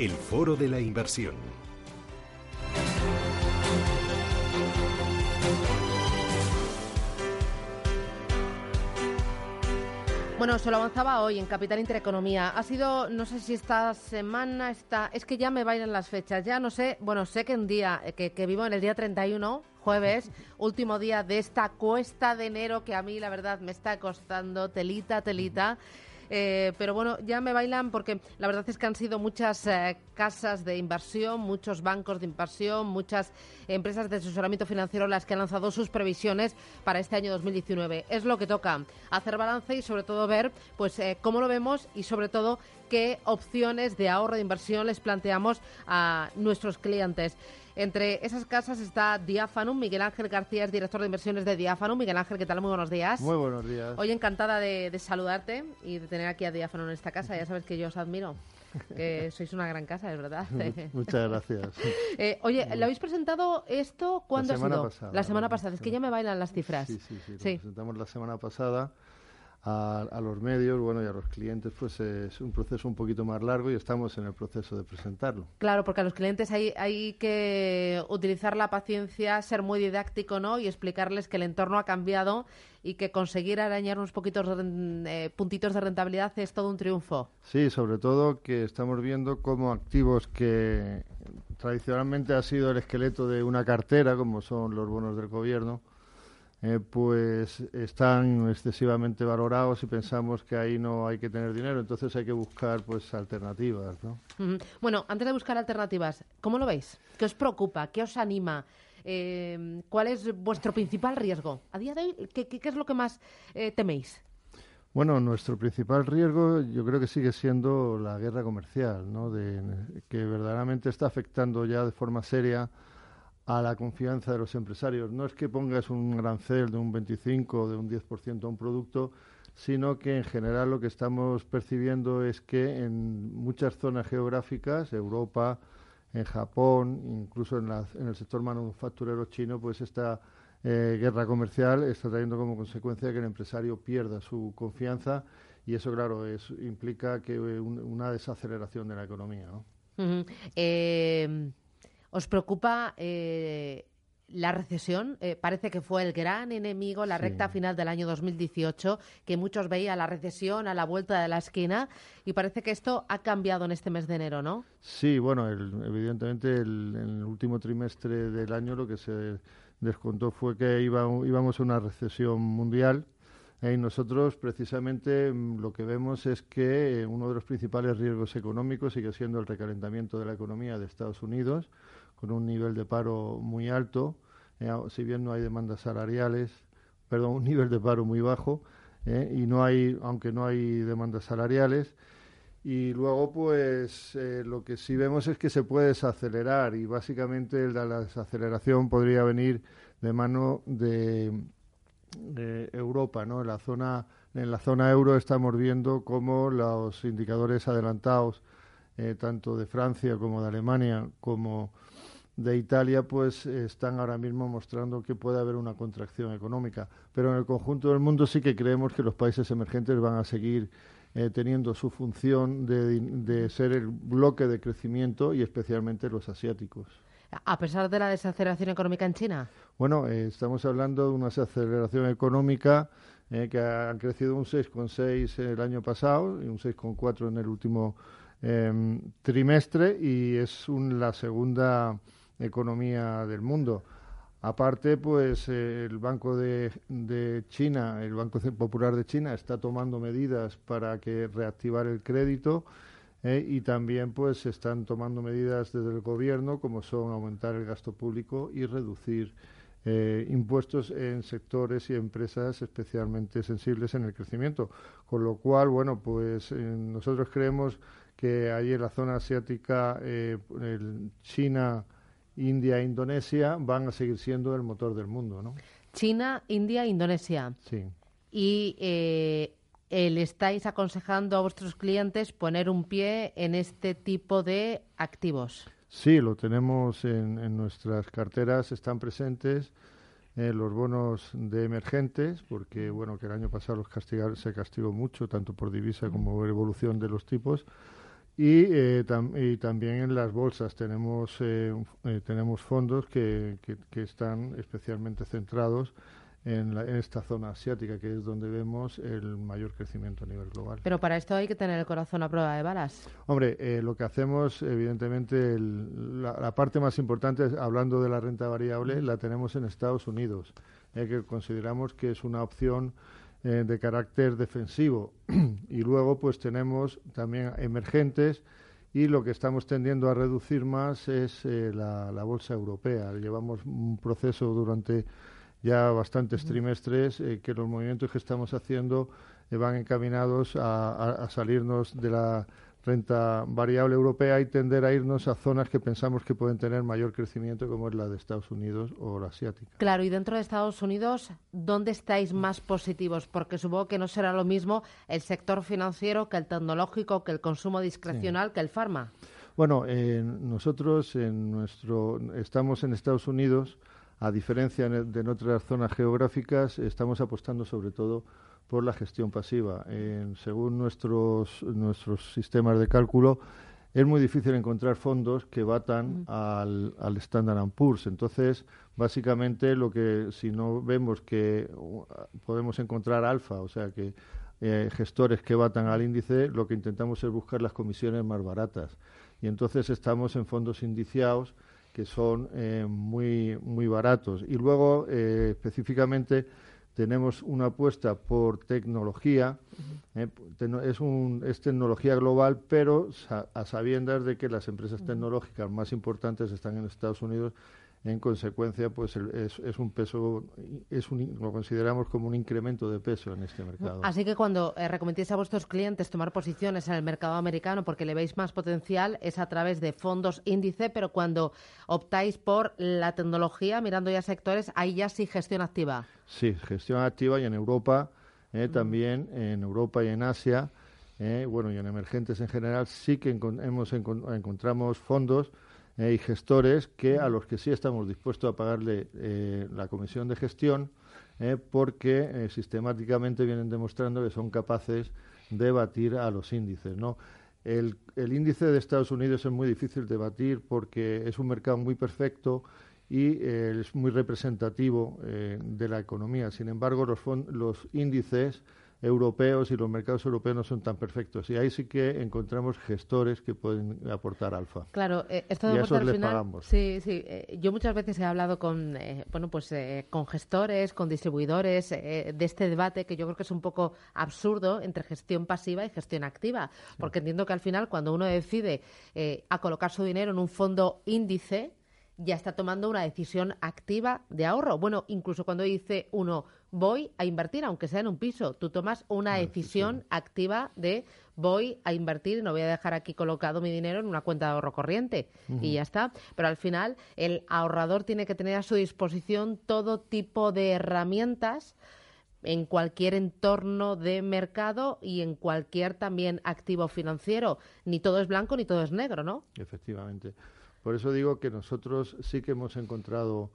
el foro de la inversión. Bueno, se lo avanzaba hoy en Capital Intereconomía. Ha sido, no sé si esta semana está, es que ya me bailan las fechas, ya no sé, bueno, sé que un día, eh, que, que vivo en el día 31, jueves, último día de esta cuesta de enero que a mí la verdad me está costando telita, telita. Eh, pero bueno, ya me bailan porque la verdad es que han sido muchas eh, casas de inversión, muchos bancos de inversión, muchas empresas de asesoramiento financiero las que han lanzado sus previsiones para este año 2019. Es lo que toca, hacer balance y sobre todo ver pues eh, cómo lo vemos y sobre todo qué opciones de ahorro de inversión les planteamos a nuestros clientes. Entre esas casas está Diáfano. Miguel Ángel García es director de inversiones de Diáfano. Miguel Ángel, ¿qué tal? Muy buenos días. Muy buenos días. Hoy encantada de, saludarte y de tener aquí a Diáfano en esta casa. Ya sabes que yo os admiro que sois una gran casa, es verdad. Muchas gracias. Eh, oye, ¿lo habéis presentado esto cuándo la semana ha sido? Pasada, la semana pasada. Es que ya me bailan las cifras. Sí, sí, sí. Lo presentamos la semana pasada a, los medios, bueno, y a los clientes, pues es un proceso un poquito más largo y estamos en el proceso de presentarlo. Claro, porque a los clientes hay, hay que utilizar la paciencia, ser muy didáctico, ¿no? Y explicarles que el entorno ha cambiado y que conseguir arañar unos poquitos eh, puntitos de rentabilidad es todo un triunfo. Sí, sobre todo que estamos viendo cómo activos que tradicionalmente ha sido el esqueleto de una cartera, como son los bonos del gobierno, eh, pues están excesivamente valorados y pensamos que ahí no hay que tener dinero, entonces hay que buscar pues alternativas, ¿no? Bueno, antes de buscar alternativas, ¿cómo lo veis? ¿Qué os preocupa? ¿Qué os anima? Eh, ¿Cuál es vuestro principal riesgo? A día de hoy, ¿qué, es lo que más eh, teméis? Bueno, nuestro principal riesgo yo creo que sigue siendo la guerra comercial, ¿no? De, que verdaderamente está afectando ya de forma seria a la confianza de los empresarios. No es que pongas un arancel de un 25 o de un 10% a un producto, sino que en general lo que estamos percibiendo es que en muchas zonas geográficas, Europa, en Japón, incluso en, el sector manufacturero chino, pues esta eh, guerra comercial está trayendo como consecuencia que el empresario pierda su confianza y eso, claro, es, implica que una desaceleración de la economía. ¿no? ¿Os preocupa eh, la recesión? Eh, parece que fue el gran enemigo, la recta final del año 2018, que muchos veían la recesión a la vuelta de la esquina y parece que esto ha cambiado en este mes de enero, ¿no? Sí, bueno, evidentemente en el último trimestre del año lo que se descontó fue que íbamos a una recesión mundial. Y nosotros, precisamente, lo que vemos es que uno de los principales riesgos económicos sigue siendo el recalentamiento de la economía de Estados Unidos, con un nivel de paro muy alto, eh, si bien no hay demandas salariales, perdón, un nivel de paro muy bajo, eh, y no hay, aunque no hay demandas salariales, y luego, pues, eh, lo que sí vemos es que se puede desacelerar y básicamente la desaceleración podría venir de mano de, Europa, ¿no? En la zona, en la zona euro estamos viendo cómo los indicadores adelantados, tanto de Francia como de Alemania, como de Italia pues están ahora mismo mostrando que puede haber una contracción económica. Pero en el conjunto del mundo sí que creemos que los países emergentes van a seguir eh, teniendo su función de, ser el bloque de crecimiento y especialmente los asiáticos. A pesar de la desaceleración económica en China. Bueno, eh, estamos hablando de una desaceleración económica eh, que ha crecido un 6,6 el año pasado y un 6,4 en el último em, trimestre y es la segunda economía del mundo. Aparte, pues eh, el Banco de, China, el Banco Popular de China, está tomando medidas para que reactivar el crédito eh, y también pues están tomando medidas desde el gobierno, como son aumentar el gasto público y reducir eh, impuestos en sectores y empresas especialmente sensibles en el crecimiento. Con lo cual, bueno, pues nosotros creemos que ahí en la zona asiática, el China India e Indonesia van a seguir siendo el motor del mundo, ¿no? China, India, Indonesia. Sí. Y eh, le estáis aconsejando a vuestros clientes poner un pie en este tipo de activos. Sí, lo tenemos en, nuestras carteras, están presentes eh, los bonos de emergentes, porque bueno, que el año pasado los castigar, se castigó mucho, tanto por divisa como por evolución de los tipos Y, eh, y, también en las bolsas tenemos, eh, eh, tenemos fondos que, que, están especialmente centrados en, esta zona asiática, que es donde vemos el mayor crecimiento a nivel global. Pero para esto hay que tener el corazón a prueba de balas. Hombre, lo que hacemos, evidentemente, la, parte más importante, hablando de la renta variable, la tenemos en Estados Unidos, que consideramos que es una opción eh, de carácter defensivo. y luego, pues tenemos también emergentes y lo que estamos tendiendo a reducir más es eh, la, bolsa europea. Llevamos un proceso durante ya bastantes trimestres eh, que los movimientos que estamos haciendo van encaminados a salirnos de la renta variable europea y tender a irnos a zonas que pensamos que pueden tener mayor crecimiento, como es la de Estados Unidos o la asiática. Claro, y dentro de Estados Unidos, ¿dónde estáis más positivos? Porque supongo que no será lo mismo el sector financiero que el tecnológico, que el consumo discrecional, que el farma. Bueno, nosotros en nuestro, estamos en Estados Unidos, a diferencia de en otras zonas geográficas, estamos apostando sobre todo por la gestión pasiva. según nuestros, nuestros sistemas de cálculo, es muy difícil encontrar fondos que batan al, al Standard Poor's. Entonces, básicamente, lo que si no vemos que uh, podemos encontrar alfa, o sea, que eh, gestores que batan al índice, lo que intentamos es buscar las comisiones más baratas. Y entonces estamos en fondos indiciados que son eh, muy, muy baratos. Y luego, eh, específicamente, tenemos una apuesta por tecnología, eh, es, un, es tecnología global, pero a sabiendas de que las empresas tecnológicas más importantes están en Estados Unidos en consecuencia, pues es, es, un peso, es un, lo consideramos como un incremento de peso en este mercado. Así que cuando eh, recomendáis a vuestros clientes tomar posiciones en el mercado americano porque le veis más potencial es a través de fondos índice, pero cuando optáis por la tecnología, mirando ya sectores, ahí ya sí gestión activa. Sí, gestión activa y en Europa, eh, también en Europa y en Asia, eh, bueno, y en emergentes en general, sí que hemos encontramos fondos hay gestores que a los que sí estamos dispuestos a pagarle eh, la comisión de gestión eh, porque eh, sistemáticamente vienen demostrando que son capaces de batir a los índices. ¿no? El, el, índice de Estados Unidos es muy difícil de batir porque es un mercado muy perfecto y es muy representativo de la economía. Sin embargo, los, los índices europeos y los mercados europeos no son tan perfectos. Y ahí sí que encontramos gestores que pueden aportar alfa. Claro, eh, esto y al final, Sí, sí. Eh, yo muchas veces he hablado con, eh, bueno, pues con gestores, con distribuidores de este debate que yo creo que es un poco absurdo entre gestión pasiva y gestión activa, porque entiendo que al final cuando uno decide a colocar su dinero en un fondo índice ya está tomando una decisión activa de ahorro. Bueno, incluso cuando dice uno voy a invertir, aunque sea en un piso. Tú tomas una, decisión, activa de voy a invertir no voy a dejar aquí colocado mi dinero en una cuenta de ahorro corriente y ya está. Pero al final el ahorrador tiene que tener a su disposición todo tipo de herramientas en cualquier entorno de mercado y en cualquier también activo financiero. Ni todo es blanco ni todo es negro, ¿no? Efectivamente. Por eso digo que nosotros sí que hemos encontrado,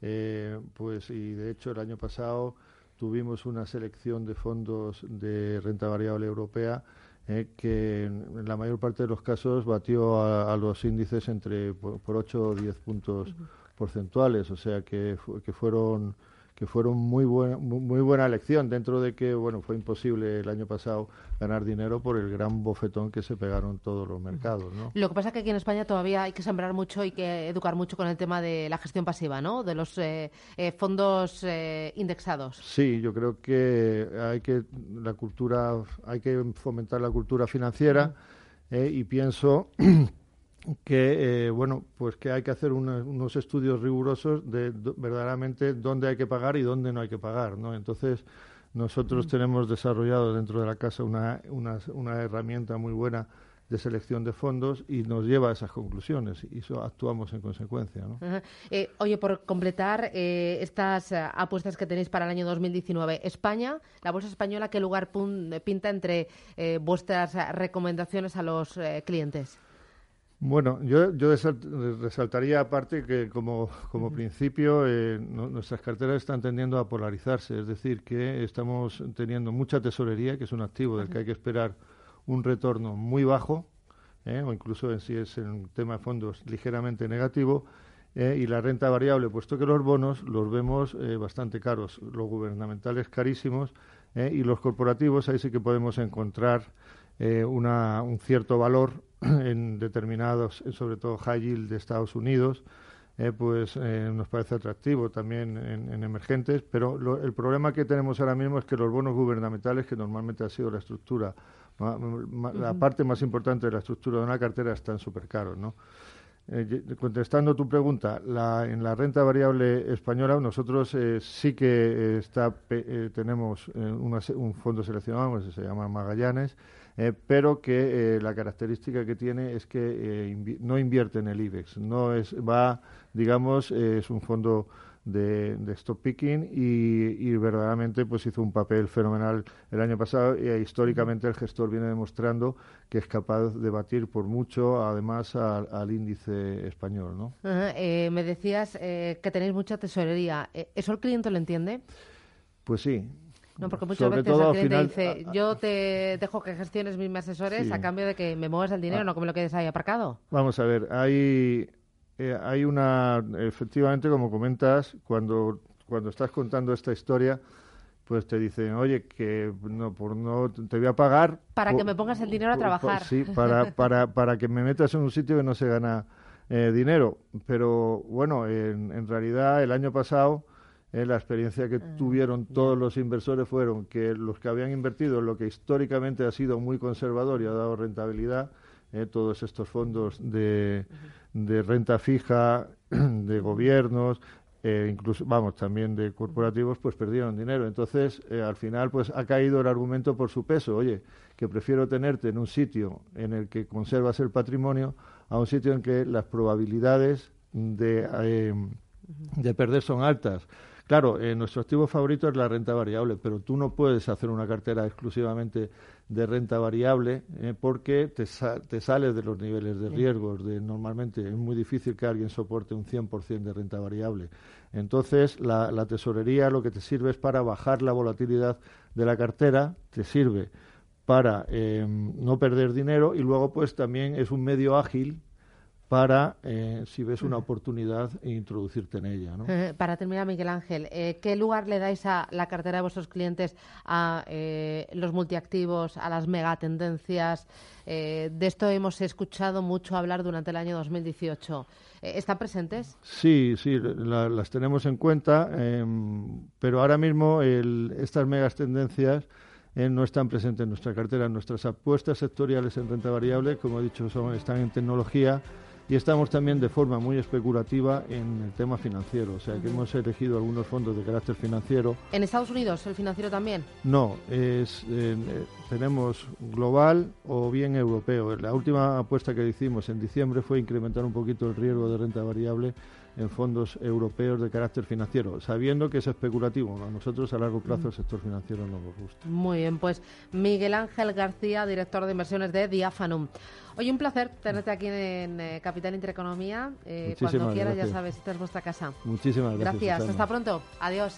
eh, pues, y de hecho el año pasado tuvimos una selección de fondos de renta variable europea eh, que en, la mayor parte de los casos batió a, los índices entre por, 8 o 10 puntos porcentuales, o sea que, que fueron que fueron muy buena, muy buena elección, dentro de que bueno fue imposible el año pasado ganar dinero por el gran bofetón que se pegaron todos los mercados. ¿no? Lo que pasa es que aquí en España todavía hay que sembrar mucho y que educar mucho con el tema de la gestión pasiva, ¿no? de los eh, eh, fondos eh, indexados. Sí, yo creo que hay que la cultura, hay que fomentar la cultura financiera y pienso que eh, bueno pues que hay que hacer unos estudios rigurosos de verdaderamente dónde hay que pagar y dónde no hay que pagar no entonces nosotros tenemos desarrollado dentro de la casa una, una, herramienta muy buena de selección de fondos y nos lleva a esas conclusiones y eso actuamos en consecuencia. ¿no? Eh, oye, por completar eh, estas apuestas que tenéis para el año 2019, España, la bolsa española, ¿qué lugar pinta entre vuestras recomendaciones a los clientes? Bueno, yo, yo resaltaría aparte que como, como principio eh, nuestras carteras están tendiendo a polarizarse, es decir, que estamos teniendo mucha tesorería, que es un activo del que hay que esperar un retorno muy bajo, o incluso en si es un tema de fondos ligeramente negativo, y la renta variable, puesto que los bonos los vemos bastante caros, los gubernamentales carísimos y los corporativos ahí sí que podemos encontrar un cierto valor en determinados, sobre todo high yield de Estados Unidos, eh, pues eh, nos parece atractivo también en, emergentes, pero el problema que tenemos ahora mismo es que los bonos gubernamentales, que normalmente ha sido la estructura, la parte más importante de la estructura de una cartera, están súper caros, ¿no? Eh, contestando tu pregunta, la, en la renta variable española nosotros sí que está, tenemos un fondo seleccionado, que se llama Magallanes, eh, pero que eh, la característica que tiene es que eh, no invierte en el IBEX, no es va, digamos, es un fondo de, stop picking y, verdaderamente pues hizo un papel fenomenal el año pasado y históricamente el gestor viene demostrando que es capaz de batir por mucho además al, índice español, ¿no? me decías que tenéis mucha tesorería, ¿eso el cliente lo entiende? Pues sí, no, porque muchas veces el cliente dice, yo te dejo que gestiones mis asesores a cambio de que me muevas el dinero, ah. no que me lo quedes ahí aparcado. Vamos a ver, hay, eh, hay una, efectivamente, como comentas, cuando, cuando estás contando esta historia, pues te dicen, oye, que no, por no te voy a pagar. Para que me pongas el dinero a trabajar. sí, para, para, para que me metas en un sitio que no se gana eh, dinero. Pero bueno, en, en realidad el año pasado eh, la experiencia que ah, tuvieron todos los inversores fueron que los que habían invertido en lo que históricamente ha sido muy conservador y ha dado rentabilidad, eh, todos estos fondos de, de renta fija, de gobiernos, eh, incluso, vamos, también de corporativos, pues perdieron dinero. Entonces, al final, pues ha caído el argumento por su peso. Oye, que prefiero tenerte en un sitio en el que conservas el patrimonio a un sitio en que las probabilidades de, de perder son altas. Claro, eh, nuestro activo favorito es la renta variable, pero tú no puedes hacer una cartera exclusivamente de renta variable eh, porque te, te, sales de los niveles de riesgos. De, normalmente es muy difícil que alguien soporte un 100% de renta variable. Entonces, la, tesorería lo que te sirve es para bajar la volatilidad de la cartera, te sirve para eh, no perder dinero y luego pues también es un medio ágil para, eh, si ves una oportunidad, introducirte en ella. ¿no? Para terminar, Miguel Ángel, eh, ¿qué lugar le dais a la cartera de vuestros clientes a eh, los multiactivos, a las megatendencias? de esto hemos escuchado mucho hablar durante el año 2018. ¿Están presentes? Sí, sí, las tenemos en cuenta, em, pero ahora mismo el, estas megas tendencias no están presentes en nuestra cartera. Nuestras apuestas sectoriales en renta variable, como he dicho, son, están en tecnología y estamos también de forma muy especulativa en el tema financiero, o sea que hemos elegido algunos fondos de carácter financiero. ¿En Estados Unidos el financiero también? No, es, eh, tenemos global o bien europeo. La última apuesta que hicimos en diciembre fue incrementar un poquito el riesgo de renta variable en fondos europeos de carácter financiero, sabiendo que es especulativo. A nosotros a largo plazo el sector financiero no nos gusta. Muy bien, pues Miguel Ángel García, director de inversiones de Diafanum. Oye, un placer tenerte aquí en eh, Capital Capital Intereconomía. Eh, cuando quieras, ya sabes, esta es vuestra casa. Muchísimas gracias. Gracias, hasta pronto. Adiós.